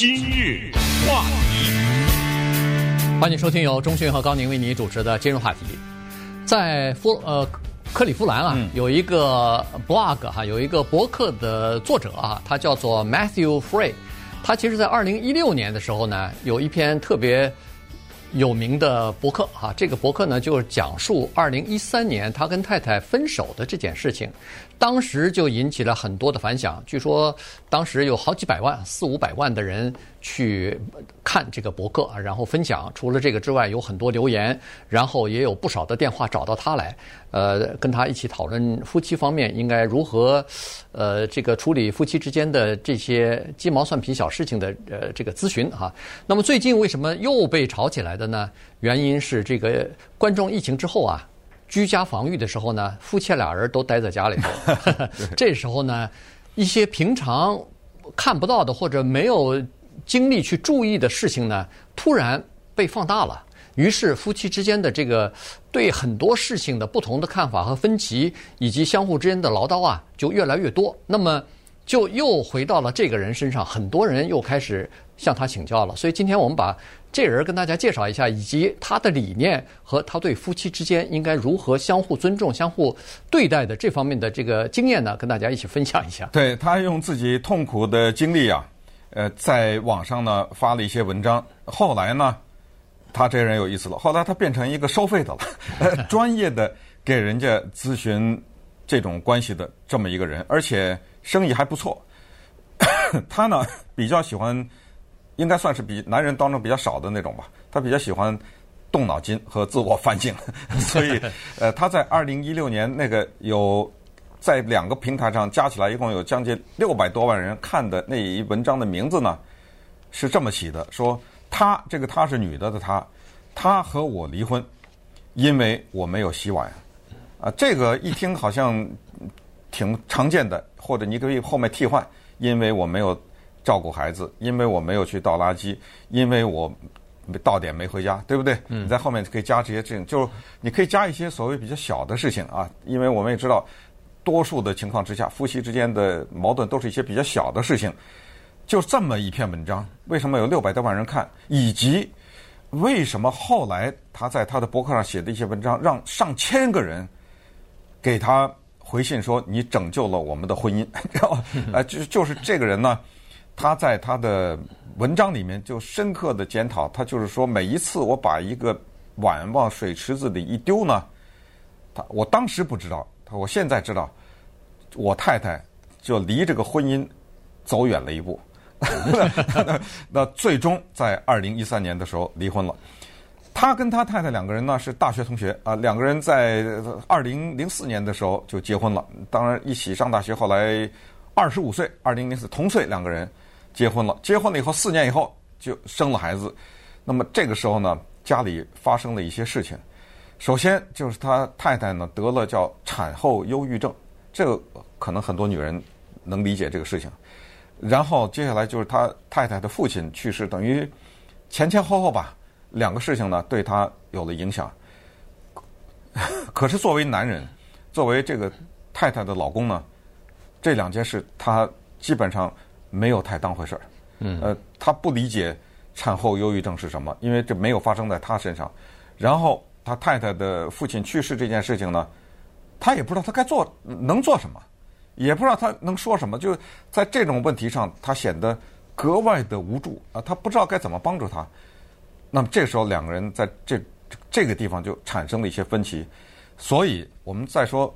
今日话题，欢迎收听由钟迅和高宁为你主持的今日话题。在夫呃克利夫兰啊，有一个 blog 哈，有一个博客的作者啊，他叫做 Matthew Frey。他其实，在二零一六年的时候呢，有一篇特别有名的博客啊，这个博客呢，就是讲述二零一三年他跟太太分手的这件事情。当时就引起了很多的反响，据说当时有好几百万、四五百万的人去看这个博客，然后分享。除了这个之外，有很多留言，然后也有不少的电话找到他来，呃，跟他一起讨论夫妻方面应该如何，呃，这个处理夫妻之间的这些鸡毛蒜皮小事情的呃这个咨询哈。那么最近为什么又被炒起来的呢？原因是这个冠状疫情之后啊。居家防御的时候呢，夫妻俩人都待在家里头。这时候呢，一些平常看不到的或者没有精力去注意的事情呢，突然被放大了。于是夫妻之间的这个对很多事情的不同的看法和分歧，以及相互之间的唠叨啊，就越来越多。那么就又回到了这个人身上，很多人又开始向他请教了。所以今天我们把。这人跟大家介绍一下，以及他的理念和他对夫妻之间应该如何相互尊重、相互对待的这方面的这个经验呢，跟大家一起分享一下。对，他用自己痛苦的经历啊，呃，在网上呢发了一些文章。后来呢，他这人有意思了，后来他变成一个收费的了，专业的给人家咨询这种关系的这么一个人，而且生意还不错。他呢比较喜欢。应该算是比男人当中比较少的那种吧，他比较喜欢动脑筋和自我反省，所以 呃，他在二零一六年那个有在两个平台上加起来一共有将近六百多万人看的那一文章的名字呢，是这么起的：说他这个他是女的的他，他和我离婚，因为我没有洗碗啊，这个一听好像挺常见的，或者你可以后面替换，因为我没有。照顾孩子，因为我没有去倒垃圾，因为我到点没回家，对不对？嗯。你在后面可以加这些事情，就你可以加一些所谓比较小的事情啊，因为我们也知道，多数的情况之下，夫妻之间的矛盾都是一些比较小的事情。就这么一篇文章，为什么有六百多万人看？以及为什么后来他在他的博客上写的一些文章，让上千个人给他回信说：“你拯救了我们的婚姻。”知道吧？啊，就就是这个人呢。他在他的文章里面就深刻的检讨，他就是说，每一次我把一个碗往水池子里一丢呢，他我当时不知道，他我现在知道，我太太就离这个婚姻走远了一步，那最终在二零一三年的时候离婚了。他跟他太太两个人呢是大学同学啊，两个人在二零零四年的时候就结婚了，当然一起上大学，后来二十五岁，二零零四同岁两个人。结婚了，结婚了以后四年以后就生了孩子，那么这个时候呢，家里发生了一些事情。首先就是他太太呢得了叫产后忧郁症，这个可能很多女人能理解这个事情。然后接下来就是他太太的父亲去世，等于前前后后吧，两个事情呢对他有了影响。可是作为男人，作为这个太太的老公呢，这两件事他基本上。没有太当回事儿，嗯，呃，他不理解产后忧郁症是什么，因为这没有发生在他身上。然后他太太的父亲去世这件事情呢，他也不知道他该做能做什么，也不知道他能说什么。就在这种问题上，他显得格外的无助啊，他不知道该怎么帮助他。那么这时候两个人在这这个地方就产生了一些分歧。所以我们再说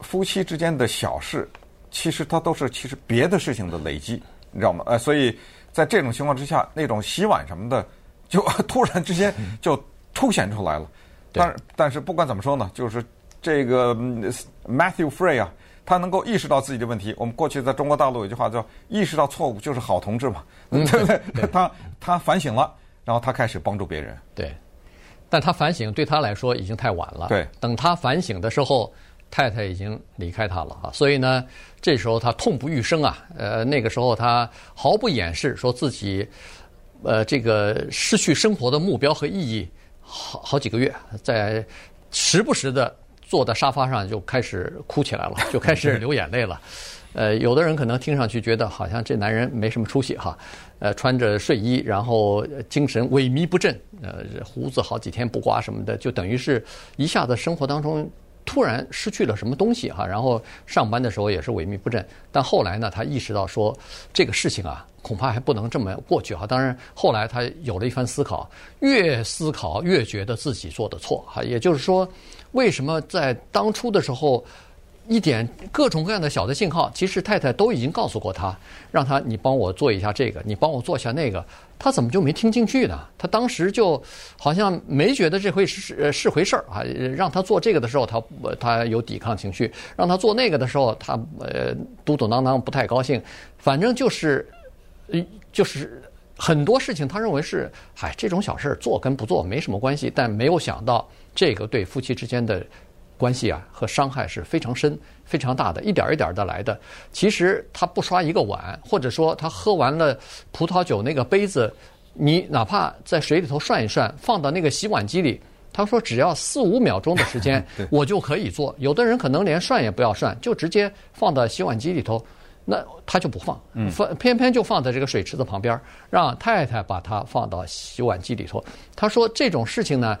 夫妻之间的小事。其实它都是其实别的事情的累积，你知道吗？呃，所以在这种情况之下，那种洗碗什么的，就 突然之间就凸显出来了。但是但是不管怎么说呢，就是这个 Matthew Frey 啊，他能够意识到自己的问题。我们过去在中国大陆有句话叫“意识到错误就是好同志”嘛，对不对？他他反省了，然后他开始帮助别人。对，但他反省对他来说已经太晚了。对，等他反省的时候。太太已经离开他了啊，所以呢，这时候他痛不欲生啊。呃，那个时候他毫不掩饰，说自己，呃，这个失去生活的目标和意义，好好几个月，在时不时的坐在沙发上就开始哭起来了，就开始流眼泪了。呃，有的人可能听上去觉得好像这男人没什么出息哈，呃，穿着睡衣，然后精神萎靡不振，呃，胡子好几天不刮什么的，就等于是一下子生活当中突然失去了什么东西哈，然后上班的时候也是萎靡不振。但后来呢，他意识到说这个事情啊，恐怕还不能这么过去哈。当然，后来他有了一番思考，越思考越觉得自己做的错哈。也就是说，为什么在当初的时候？一点各种各样的小的信号，其实太太都已经告诉过他，让他你帮我做一下这个，你帮我做一下那个，他怎么就没听进去呢？他当时就好像没觉得这回是是回事儿啊。让他做这个的时候，他他有抵抗情绪；让他做那个的时候，他呃嘟嘟囔囔不太高兴。反正就是，就是很多事情他认为是，嗨，这种小事儿做跟不做没什么关系，但没有想到这个对夫妻之间的。关系啊，和伤害是非常深、非常大的，一点一点的来的。其实他不刷一个碗，或者说他喝完了葡萄酒那个杯子，你哪怕在水里头涮一涮，放到那个洗碗机里，他说只要四五秒钟的时间，我就可以做。有的人可能连涮也不要涮，就直接放到洗碗机里头，那他就不放，放偏偏就放在这个水池子旁边，让太太把它放到洗碗机里头。他说这种事情呢。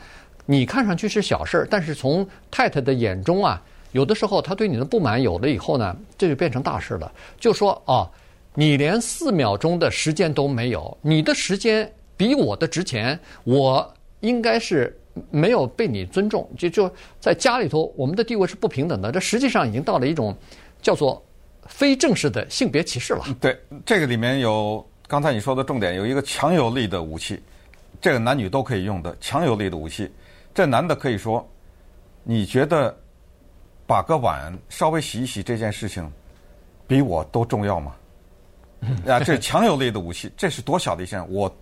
你看上去是小事儿，但是从太太的眼中啊，有的时候她对你的不满有了以后呢，这就变成大事了。就说哦，你连四秒钟的时间都没有，你的时间比我的值钱，我应该是没有被你尊重。就就在家里头，我们的地位是不平等的。这实际上已经到了一种叫做非正式的性别歧视了。对，这个里面有刚才你说的重点，有一个强有力的武器，这个男女都可以用的强有力的武器。这男的可以说，你觉得把个碗稍微洗一洗这件事情，比我都重要吗？啊，这强有力的武器，这是多小的一件，我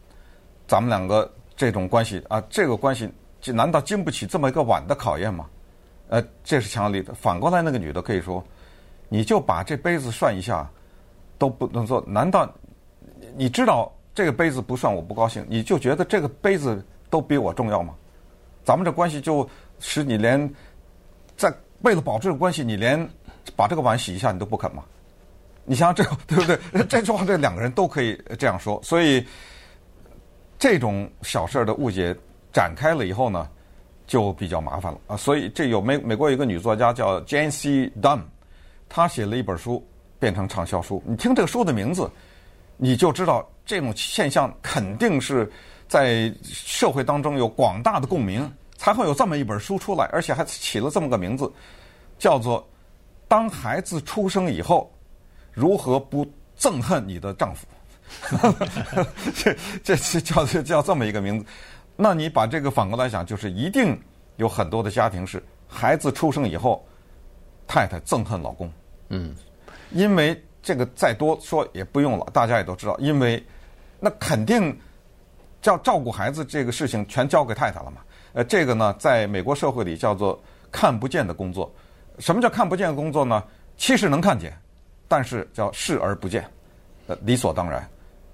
咱们两个这种关系啊，这个关系，这难道经不起这么一个碗的考验吗？呃，这是强有力的。反过来，那个女的可以说，你就把这杯子涮一下都不能做，难道你知道这个杯子不涮我不高兴，你就觉得这个杯子都比我重要吗？咱们这关系就使你连在为了保持这个关系，你连把这个碗洗一下你都不肯吗？你想想这个对不对？这句话这两个人都可以这样说，所以这种小事儿的误解展开了以后呢，就比较麻烦了啊。所以这有美美国有一个女作家叫 Jane C. Dunn，她写了一本书变成畅销书。你听这个书的名字，你就知道这种现象肯定是。在社会当中有广大的共鸣，才会有这么一本书出来，而且还起了这么个名字，叫做《当孩子出生以后，如何不憎恨你的丈夫》。这这是叫叫这么一个名字。那你把这个反过来想，就是一定有很多的家庭是孩子出生以后，太太憎恨老公。嗯，因为这个再多说也不用了，大家也都知道，因为那肯定。叫照顾孩子这个事情全交给太太了嘛？呃，这个呢，在美国社会里叫做看不见的工作。什么叫看不见的工作呢？其实能看见，但是叫视而不见，呃，理所当然，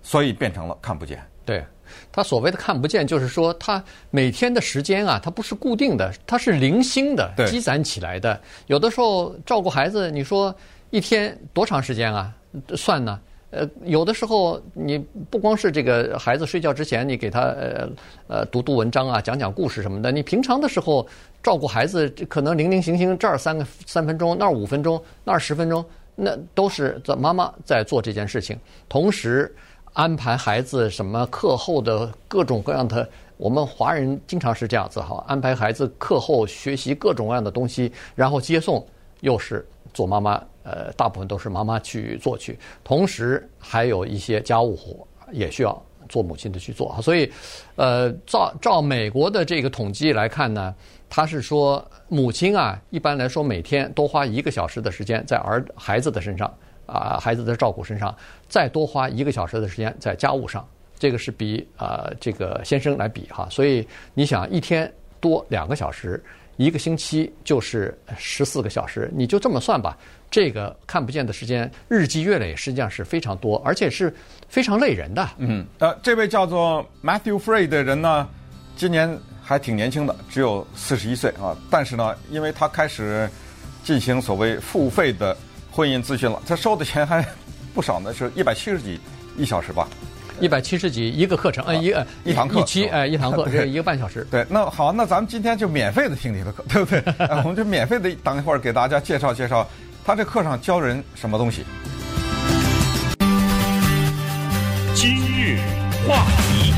所以变成了看不见。对，他所谓的看不见，就是说他每天的时间啊，他不是固定的，他是零星的积攒起来的。有的时候照顾孩子，你说一天多长时间啊？算呢？呃，有的时候你不光是这个孩子睡觉之前，你给他呃呃读读文章啊，讲讲故事什么的。你平常的时候照顾孩子，可能零零星星这儿三个三分钟，那儿五分钟，那儿十分钟，那都是在妈妈在做这件事情。同时安排孩子什么课后的各种各样的，我们华人经常是这样子哈，安排孩子课后学习各种各样的东西，然后接送又是做妈妈。呃，大部分都是妈妈去做去，同时还有一些家务活也需要做母亲的去做。所以，呃，照照美国的这个统计来看呢，他是说母亲啊，一般来说每天多花一个小时的时间在儿孩子的身上啊，孩子的照顾身上，再多花一个小时的时间在家务上，这个是比啊这个先生来比哈。所以你想一天多两个小时，一个星期就是十四个小时，你就这么算吧。这个看不见的时间，日积月累，实际上是非常多，而且是非常累人的。嗯，呃，这位叫做 Matthew Frey 的人呢，今年还挺年轻的，只有四十一岁啊。但是呢，因为他开始进行所谓付费的婚姻咨询了，他收的钱还不少呢，是一百七十几一小时吧。一百七十几一个课程，呃，一呃一堂课一期，哎，一堂课，这一个半小时。对，那好，那咱们今天就免费的听你的课，对不对？我们就免费的，等一会儿给大家介绍介绍，他这课上教人什么东西。今日话题，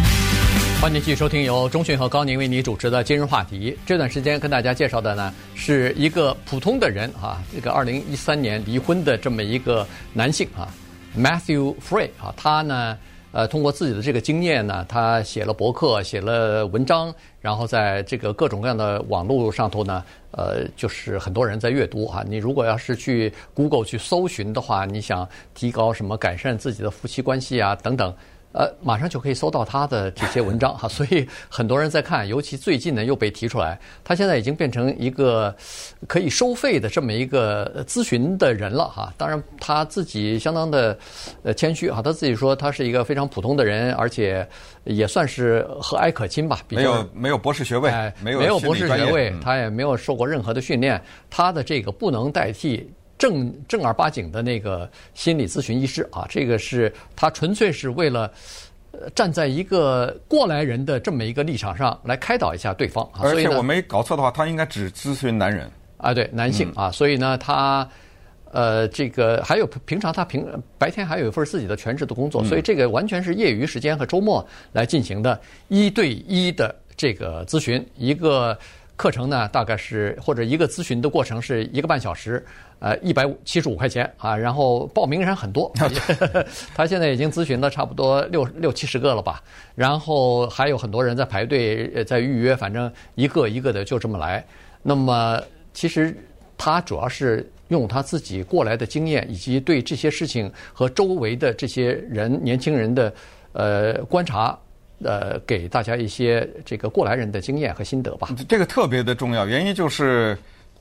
欢迎继续收听由中讯和高宁为你主持的今日话题。这段时间跟大家介绍的呢，是一个普通的人啊，这个二零一三年离婚的这么一个男性啊，Matthew Frey 啊，他呢。呃，通过自己的这个经验呢，他写了博客，写了文章，然后在这个各种各样的网络上头呢，呃，就是很多人在阅读啊。你如果要是去 Google 去搜寻的话，你想提高什么，改善自己的夫妻关系啊，等等。呃，马上就可以搜到他的这些文章 哈，所以很多人在看，尤其最近呢又被提出来，他现在已经变成一个可以收费的这么一个咨询的人了哈。当然他自己相当的呃谦虚哈，他自己说他是一个非常普通的人，而且也算是和蔼可亲吧。比较没有没有博士学位，哎、没有没有博士学位，嗯、他也没有受过任何的训练，他的这个不能代替。正正儿八经的那个心理咨询医师啊，这个是他纯粹是为了站在一个过来人的这么一个立场上来开导一下对方啊。而且我没搞错的话，他应该只咨询男人啊，对男性啊。所以呢，他呃，这个还有平常他平白天还有一份自己的全职的工作，所以这个完全是业余时间和周末来进行的一对一的这个咨询一个。课程呢，大概是或者一个咨询的过程是一个半小时，呃，一百七十五块钱啊。然后报名人很多，他现在已经咨询了差不多六六七十个了吧。然后还有很多人在排队在预约，反正一个一个的就这么来。那么其实他主要是用他自己过来的经验，以及对这些事情和周围的这些人年轻人的呃观察。呃，给大家一些这个过来人的经验和心得吧。这个特别的重要，原因就是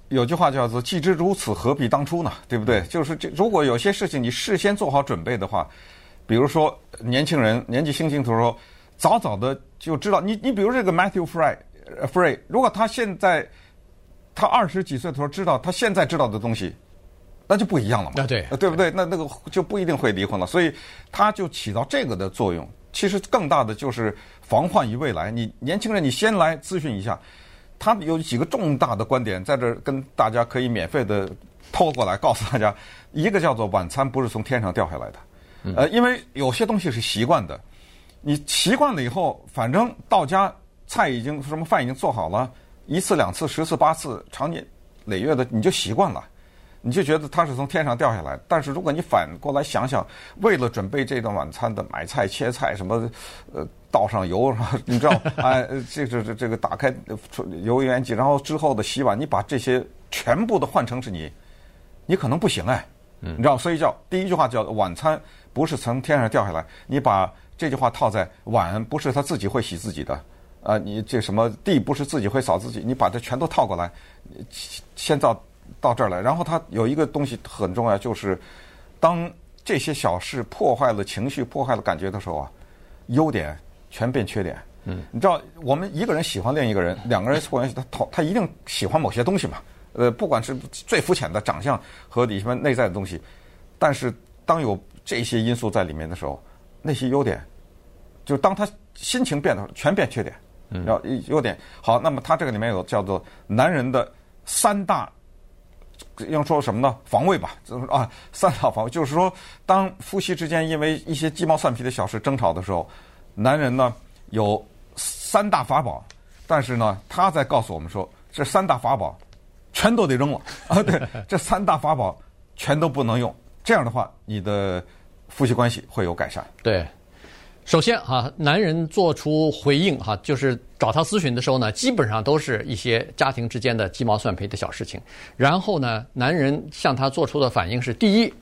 有句话叫做“既知如此，何必当初呢？”对不对？就是这，如果有些事情你事先做好准备的话，比如说年轻人年纪轻轻的时候，早早的就知道。你你比如这个 Matthew Frey，Frey，如果他现在他二十几岁的时候知道他现在知道的东西，那就不一样了嘛。啊，对，对不对？那那个就不一定会离婚了。所以他就起到这个的作用。其实更大的就是防患于未来。你年轻人，你先来咨询一下，他有几个重大的观点，在这儿跟大家可以免费的透过来告诉大家。一个叫做晚餐不是从天上掉下来的，呃，因为有些东西是习惯的，你习惯了以后，反正到家菜已经什么饭已经做好了，一次两次十次八次，长年累月的你就习惯了。你就觉得它是从天上掉下来，但是如果你反过来想想，为了准备这顿晚餐的买菜切菜什么，呃，倒上油，你知道，哎，这这这这个打开油烟机，然后之后的洗碗，你把这些全部的换成是你，你可能不行哎，你知道，所以叫第一句话叫晚餐不是从天上掉下来，你把这句话套在碗不是他自己会洗自己的，啊，你这什么地不是自己会扫自己，你把它全都套过来，先造。到这儿来，然后他有一个东西很重要，就是当这些小事破坏了情绪、破坏了感觉的时候啊，优点全变缺点。嗯，你知道，我们一个人喜欢另一个人，两个人关系，他他他一定喜欢某些东西嘛。呃，不管是最肤浅的长相和里面内在的东西，但是当有这些因素在里面的时候，那些优点，就当他心情变的时候，全变缺点。嗯，要优点好，那么他这个里面有叫做男人的三大。要说什么呢？防卫吧，啊，三大防卫，就是说，当夫妻之间因为一些鸡毛蒜皮的小事争吵的时候，男人呢有三大法宝，但是呢，他在告诉我们说，这三大法宝全都得扔了 啊！对，这三大法宝全都不能用，这样的话，你的夫妻关系会有改善。对。首先哈，男人做出回应哈，就是找他咨询的时候呢，基本上都是一些家庭之间的鸡毛蒜皮的小事情。然后呢，男人向他做出的反应是：第一，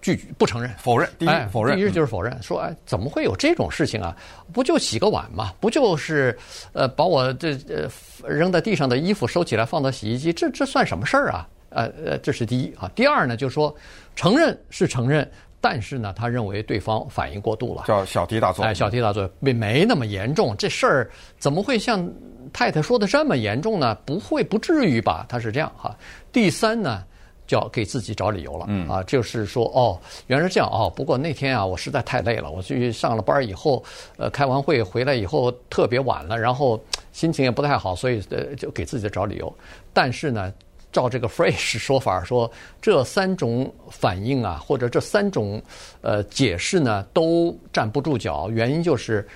拒绝不承认，否认；第一，哎、否认；第一就是否认，说哎，怎么会有这种事情啊？不就洗个碗嘛？不就是呃，把我这呃扔在地上的衣服收起来放到洗衣机，这这算什么事儿啊？呃呃，这是第一啊。第二呢，就是说承认是承认。但是呢，他认为对方反应过度了，叫小题大做。哎，小题大做，没没那么严重。这事儿怎么会像太太说的这么严重呢？不会，不至于吧？他是这样哈。第三呢，就要给自己找理由了。嗯啊，就是说哦，原来是这样哦。不过那天啊，我实在太累了，我去上了班以后，呃，开完会回来以后特别晚了，然后心情也不太好，所以呃就给自己找理由。但是呢，照这个 phrase 说法说，这三种反应啊，或者这三种呃解释呢，都站不住脚。原因就是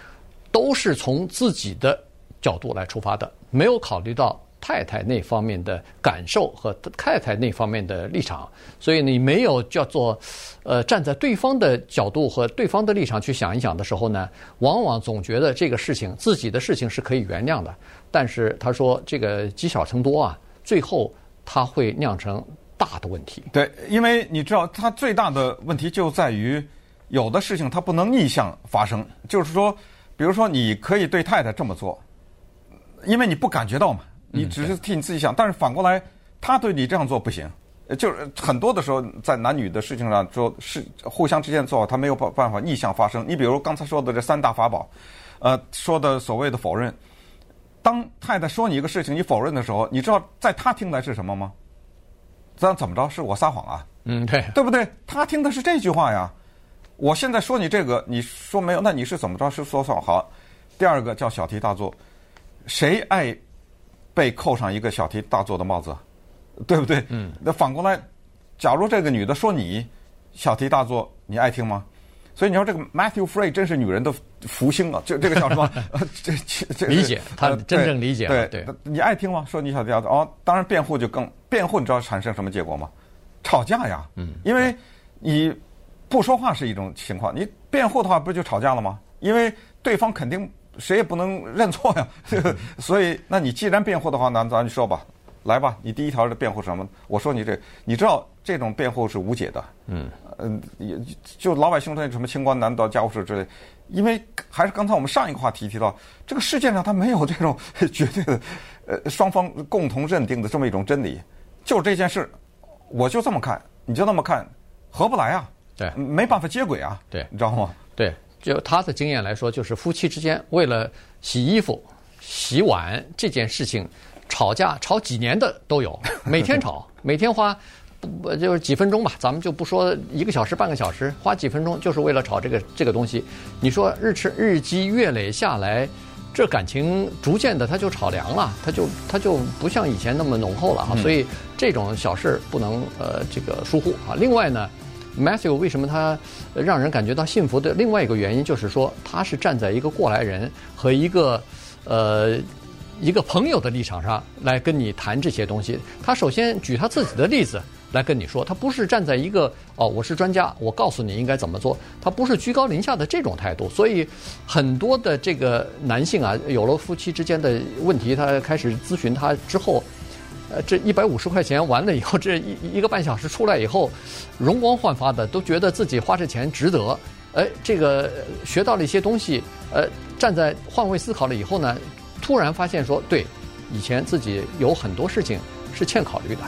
都是从自己的角度来出发的，没有考虑到。太太那方面的感受和太太那方面的立场，所以你没有叫做，呃，站在对方的角度和对方的立场去想一想的时候呢，往往总觉得这个事情自己的事情是可以原谅的。但是他说这个积少成多啊，最后他会酿成大的问题。对，因为你知道，他最大的问题就在于有的事情他不能逆向发生，就是说，比如说你可以对太太这么做，因为你不感觉到嘛。你只是替你自己想，但是反过来，他对你这样做不行。就是很多的时候，在男女的事情上，说是 互相之间做，他没有办办法逆向发生。你比如刚才说的这三大法宝，呃，说的所谓的否认。当太太说你一个事情，你否认的时候，你知道在他听来是什么吗？咱怎么着？是我撒谎啊？嗯，对，对不对？他听的是这句话呀。我现在说你这个，你说没有，那你是怎么着？是说谎？好。第二个叫小题大做，谁爱？被扣上一个小题大做的帽子，对不对？嗯。那反过来，假如这个女的说你小题大做，你爱听吗？所以你说这个 Matthew Frey 真是女人的福星啊！就这个叫什么？这这理解他真正理解对对，对，你爱听吗？说你小题大做哦，当然辩护就更辩护，你知道产生什么结果吗？吵架呀。嗯。因为你不说话是一种情况，你辩护的话不就吵架了吗？因为对方肯定。谁也不能认错呀，所以，那你既然辩护的话，那咱就说吧，来吧，你第一条的辩护是什么？我说你这，你知道这种辩护是无解的。嗯，嗯，也就老百姓说什么清官难断家务事之类，因为还是刚才我们上一个话题提到，这个世界上它没有这种绝对的，呃，双方共同认定的这么一种真理，就是这件事，我就这么看，你就那么看，合不来啊，对，没办法接轨啊，对，你知道吗？对。就他的经验来说，就是夫妻之间为了洗衣服、洗碗这件事情吵架，吵几年的都有，每天吵，每天花不不就是几分钟吧，咱们就不说一个小时、半个小时，花几分钟就是为了吵这个这个东西。你说日吃日积月累下来，这感情逐渐的它就炒凉了，它就它就不像以前那么浓厚了啊。所以这种小事不能呃这个疏忽啊。另外呢。Matthew 为什么他让人感觉到幸福的另外一个原因，就是说他是站在一个过来人和一个呃一个朋友的立场上来跟你谈这些东西。他首先举他自己的例子来跟你说，他不是站在一个哦我是专家，我告诉你应该怎么做，他不是居高临下的这种态度。所以很多的这个男性啊，有了夫妻之间的问题，他开始咨询他之后。呃，这一百五十块钱完了以后，这一一个半小时出来以后，容光焕发的，都觉得自己花这钱值得。哎，这个学到了一些东西，呃，站在换位思考了以后呢，突然发现说，对，以前自己有很多事情是欠考虑的。